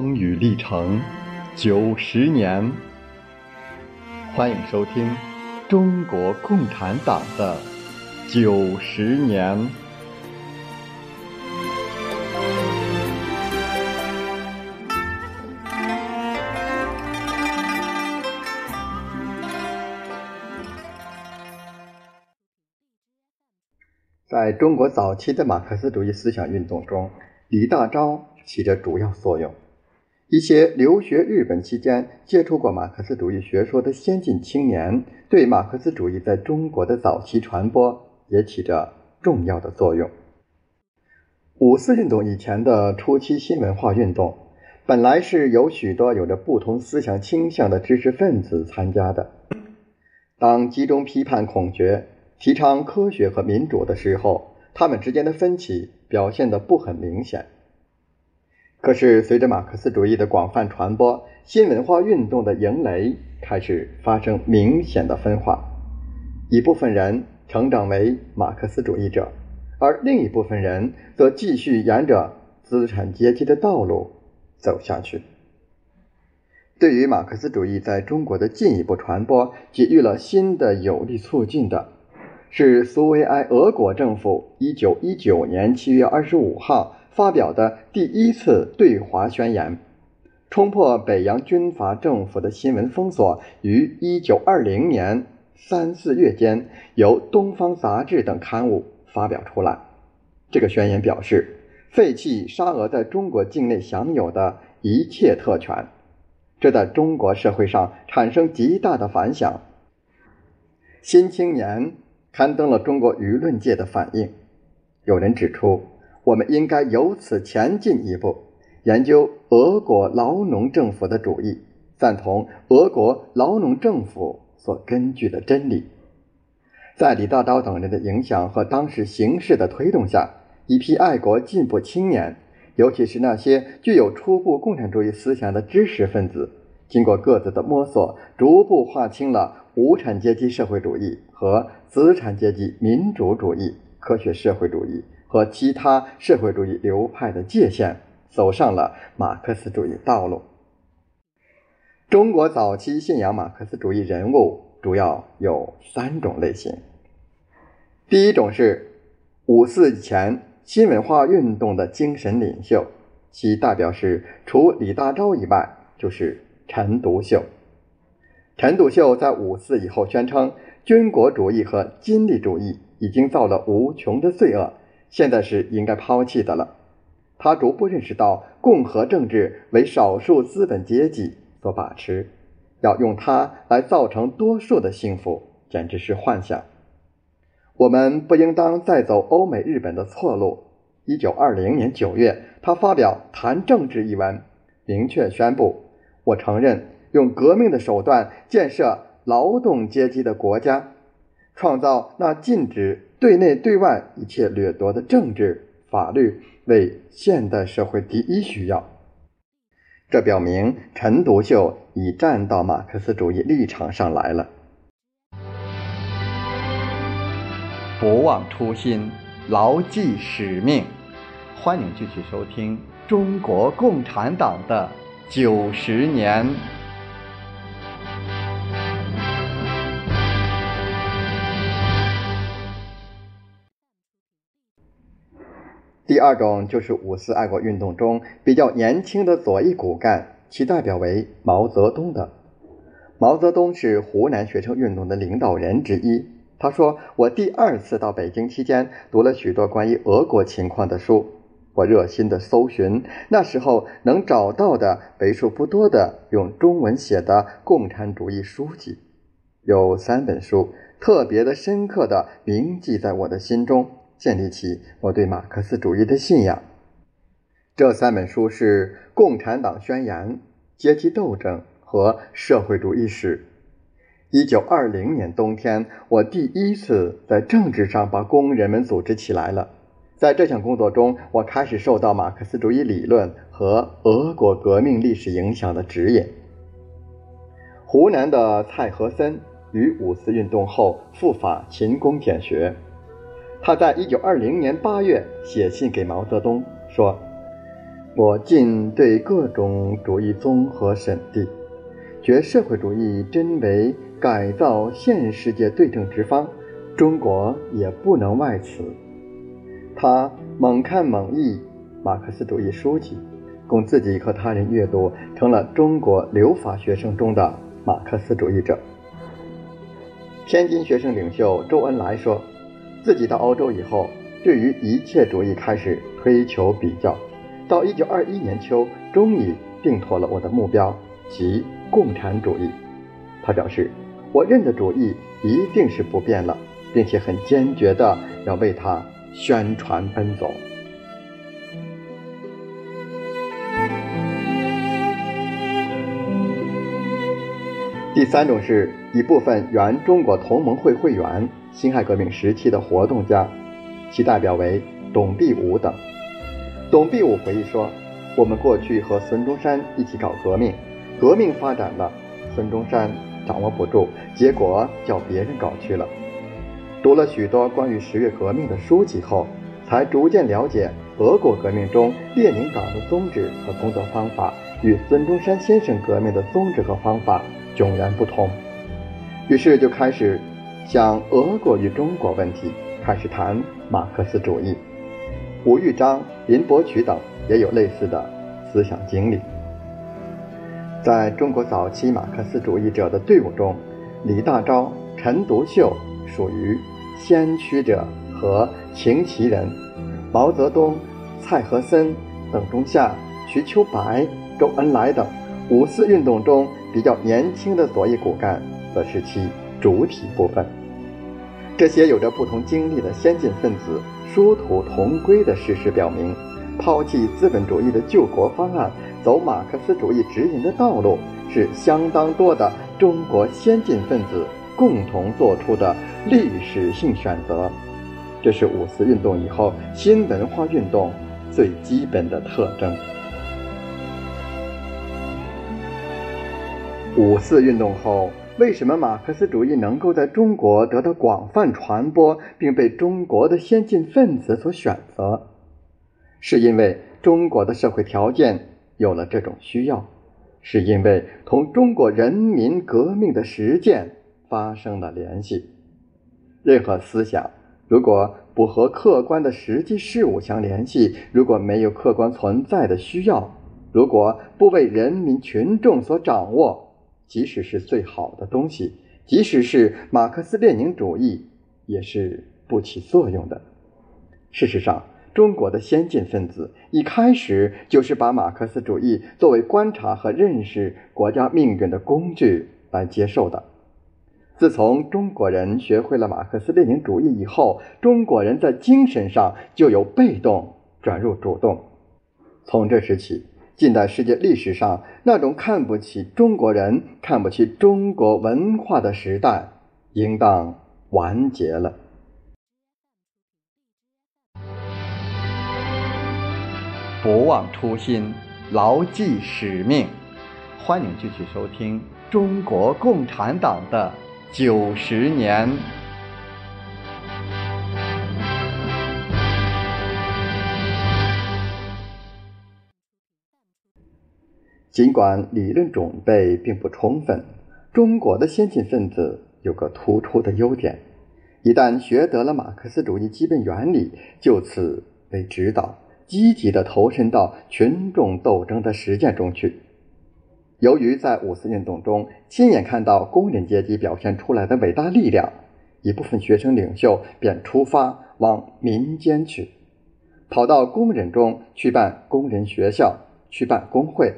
风雨历程九十年，欢迎收听中国共产党的九十年。在中国早期的马克思主义思想运动中，李大钊起着主要作用。一些留学日本期间接触过马克思主义学说的先进青年，对马克思主义在中国的早期传播也起着重要的作用。五四运动以前的初期新文化运动，本来是有许多有着不同思想倾向的知识分子参加的。当集中批判孔学。提倡科学和民主的时候，他们之间的分歧表现得不很明显。可是，随着马克思主义的广泛传播，新文化运动的营垒开始发生明显的分化。一部分人成长为马克思主义者，而另一部分人则继续沿着资产阶级的道路走下去。对于马克思主义在中国的进一步传播，给予了新的有力促进的。是苏维埃俄国政府一九一九年七月二十五号发表的第一次对华宣言，冲破北洋军阀政府的新闻封锁，于一九二零年三四月间由《东方杂志》等刊物发表出来。这个宣言表示，废弃沙俄在中国境内享有的一切特权，这在中国社会上产生极大的反响。新青年。刊登了中国舆论界的反应。有人指出，我们应该由此前进一步，研究俄国劳农政府的主义，赞同俄国劳农政府所根据的真理。在李大钊等人的影响和当时形势的推动下，一批爱国进步青年，尤其是那些具有初步共产主义思想的知识分子，经过各自的摸索，逐步划清了无产阶级社会主义和。资产阶级民主主义、科学社会主义和其他社会主义流派的界限，走上了马克思主义道路。中国早期信仰马克思主义人物主要有三种类型。第一种是五四以前新文化运动的精神领袖，其代表是除李大钊以外，就是陈独秀。陈独秀在五四以后宣称。军国主义和军力主义已经造了无穷的罪恶，现在是应该抛弃的了。他逐步认识到，共和政治为少数资本阶级所把持，要用它来造成多数的幸福，简直是幻想。我们不应当再走欧美日本的错路。一九二零年九月，他发表《谈政治》一文，明确宣布：“我承认用革命的手段建设。”劳动阶级的国家，创造那禁止对内对外一切掠夺的政治法律，为现代社会第一需要。这表明陈独秀已站到马克思主义立场上来了。不忘初心，牢记使命。欢迎继续收听中国共产党的九十年。第二种就是五四爱国运动中比较年轻的左翼骨干，其代表为毛泽东的。毛泽东是湖南学生运动的领导人之一。他说：“我第二次到北京期间，读了许多关于俄国情况的书。我热心的搜寻，那时候能找到的为数不多的用中文写的共产主义书籍，有三本书特别的深刻的铭记在我的心中。”建立起我对马克思主义的信仰。这三本书是《共产党宣言》《阶级斗争》和《社会主义史》。一九二零年冬天，我第一次在政治上把工人们组织起来了。在这项工作中，我开始受到马克思主义理论和俄国革命历史影响的指引。湖南的蔡和森于五四运动后赴法勤工俭学。他在一九二零年八月写信给毛泽东说：“我尽对各种主义综合审地，觉社会主义真为改造现世界对症之方，中国也不能外此。他猛看猛译马克思主义书籍，供自己和他人阅读，成了中国留法学生中的马克思主义者。天津学生领袖周恩来说，自己到欧洲以后，对于一切主义开始推求比较。到一九二一年秋，终于定妥了我的目标，即共产主义。他表示，我认的主义一定是不变了，并且很坚决的要为他宣传奔走。第三种是一部分原中国同盟会会员、辛亥革命时期的活动家，其代表为董必武等。董必武回忆说：“我们过去和孙中山一起搞革命，革命发展了，孙中山掌握不住，结果叫别人搞去了。读了许多关于十月革命的书籍后，才逐渐了解俄国革命中列宁党的宗旨和工作方法与孙中山先生革命的宗旨和方法迥然不同。于是就开始想俄国与中国问题，开始谈马克思主义。”吴玉章、林伯渠等也有类似的思想经历。在中国早期马克思主义者的队伍中，李大钊、陈独秀属于先驱者和擎旗人，毛泽东、蔡和森、邓中夏、瞿秋白、周恩来等五四运动中比较年轻的左翼骨干，则是其主体部分。这些有着不同经历的先进分子。殊途同归的事实表明，抛弃资本主义的救国方案，走马克思主义指引的道路，是相当多的中国先进分子共同做出的历史性选择。这是五四运动以后新文化运动最基本的特征。五四运动后。为什么马克思主义能够在中国得到广泛传播，并被中国的先进分子所选择？是因为中国的社会条件有了这种需要，是因为同中国人民革命的实践发生了联系。任何思想如果不和客观的实际事物相联系，如果没有客观存在的需要，如果不为人民群众所掌握，即使是最好的东西，即使是马克思列宁主义，也是不起作用的。事实上，中国的先进分子一开始就是把马克思主义作为观察和认识国家命运的工具来接受的。自从中国人学会了马克思列宁主义以后，中国人在精神上就由被动转入主动。从这时起。近代世界历史上那种看不起中国人、看不起中国文化的时代，应当完结了。不忘初心，牢记使命。欢迎继续收听中国共产党的九十年。尽管理论准备并不充分，中国的先进分子有个突出的优点：一旦学得了马克思主义基本原理，就此为指导，积极地投身到群众斗争的实践中去。由于在五四运动中亲眼看到工人阶级表现出来的伟大力量，一部分学生领袖便出发往民间去，跑到工人中去办工人学校，去办工会。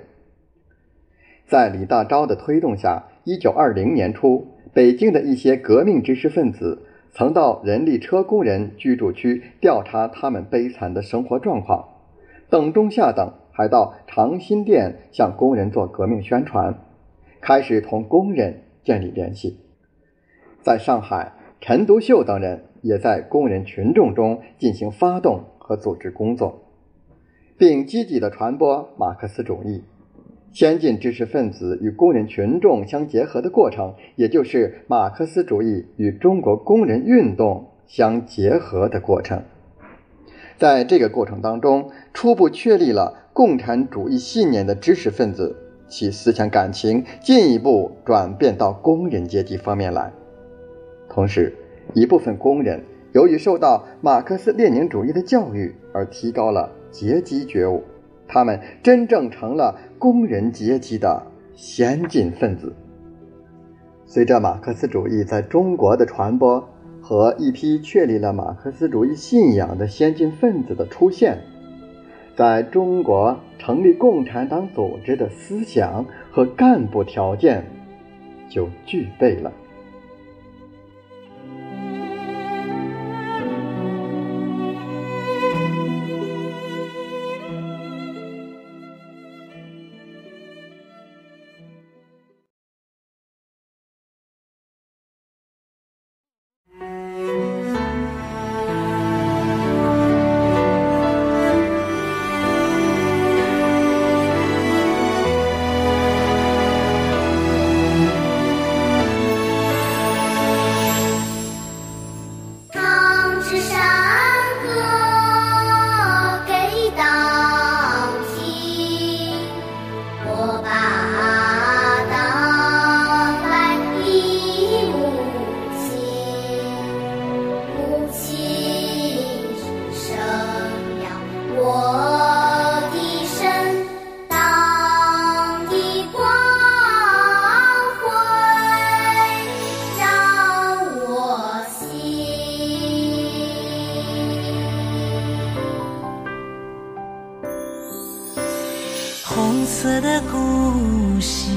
在李大钊的推动下，一九二零年初，北京的一些革命知识分子曾到人力车工人居住区调查他们悲惨的生活状况。邓中夏等还到长辛店向工人做革命宣传，开始同工人建立联系。在上海，陈独秀等人也在工人群众中进行发动和组织工作，并积极地传播马克思主义。先进知识分子与工人群众相结合的过程，也就是马克思主义与中国工人运动相结合的过程。在这个过程当中，初步确立了共产主义信念的知识分子，其思想感情进一步转变到工人阶级方面来。同时，一部分工人由于受到马克思列宁主义的教育而提高了阶级觉悟，他们真正成了工人阶级的先进分子。随着马克思主义在中国的传播和一批确立了马克思主义信仰的先进分子的出现，在中国成立共产党组织的思想和干部条件就具备了。之声色的故事，